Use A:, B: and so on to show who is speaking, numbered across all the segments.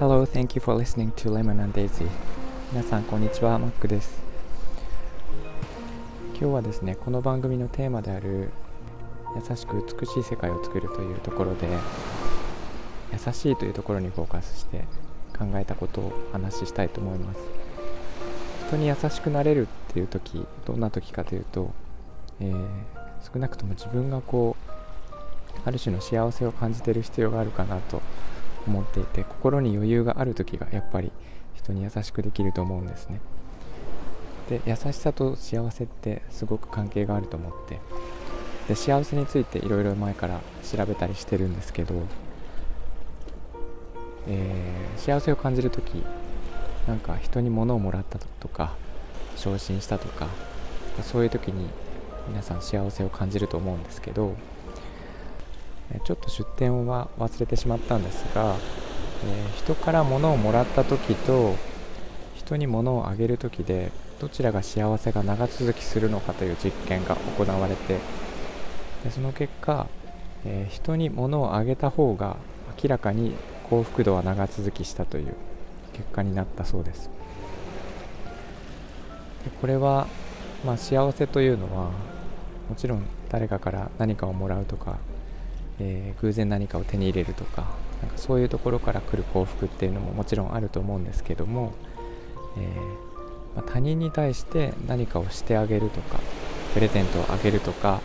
A: Hello, thank you for listening to Lemon and Daisy. 皆さんこんにちは、マックです。今日はですね、この番組のテーマである優しく美しい世界を作るというところで優しいというところにフォーカスして考えたことをお話ししたいと思います。人に優しくなれるっていう時どんな時かというと、えー、少なくとも自分がこうある種の幸せを感じてる必要があるかなと思っていて心に余裕がある時がやっぱり人に優しくできると思うんですね。で優しさと幸せってすごく関係があると思ってで幸せについていろいろ前から調べたりしてるんですけど、えー、幸せを感じる時なんか人に物をもらったとか昇進したとかそういう時に皆さん幸せを感じると思うんですけどちょっと出典は忘れてしまったんですが、えー、人から物をもらった時と人に物をあげる時でどちらが幸せが長続きするのかという実験が行われてでその結果、えー、人に物をあげた方が明らかに幸福度は長続きしたという結果になったそうです。でこれは、まあ、幸せというのはもちろん誰かから何かをもらうとかえー、偶然何かを手に入れるとかなんかそういうところから来る幸福っていうのももちろんあると思うんですけども、えー、まあ、他人に対して何かをしてあげるとかプレゼントをあげるとか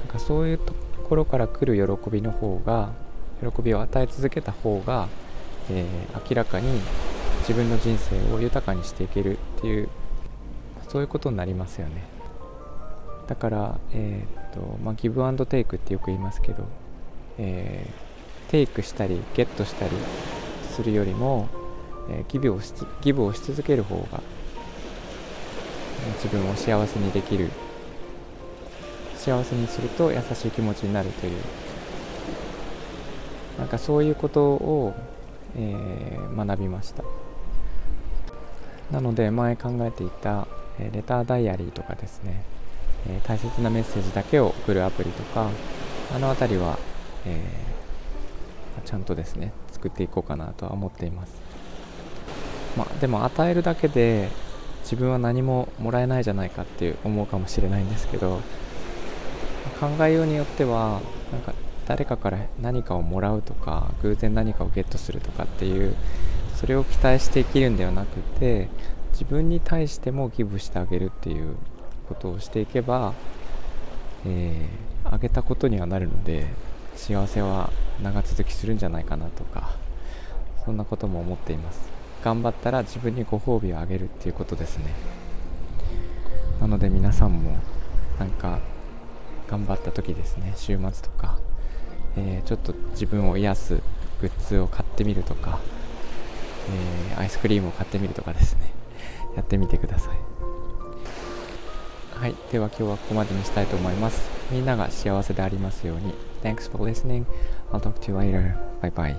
A: なんかそういうところから来る喜びの方が喜びを与え続けた方が、えー、明らかに自分の人生を豊かにしていけるっていうそういうことになりますよね。だから、えーとまあ、ギブアンドテイクってよく言いますけどえー、テイクしたりゲットしたりするよりも、えー、ギブをしギブをし続ける方が自分を幸せにできる幸せにすると優しい気持ちになるというなんかそういうことを、えー、学びました。なので前考えていた、えレターダイアリーとかですね、え大切なメッセージだけを送るアプリとかあの辺りはえー、ちゃんとですね作っていこうかなとは思っています、まあ、でも与えるだけで自分は何ももらえないじゃないかって思うかもしれないんですけど考えようによってはなんか誰かから何かをもらうとか偶然何かをゲットするとかっていうそれを期待して生きるんではなくて自分に対してもギブしてあげるっていうことをしていけば、えー、あげたことにはなるので幸せは長続きするんじゃないかなとかそんなことも思っています。頑張ったら自分にご褒美をあげるっていうことですね。なので皆さんもなんか頑張った時ですね。週末とか、えー、ちょっと自分を癒すグッズを買ってみるとか、えー、アイスクリームを買ってみるとかですね。やってみてください。はいでは今日はここまでにしたいと思いますみんなが幸せでありますように Thanks for listening. I'll talk to you later. Bye bye.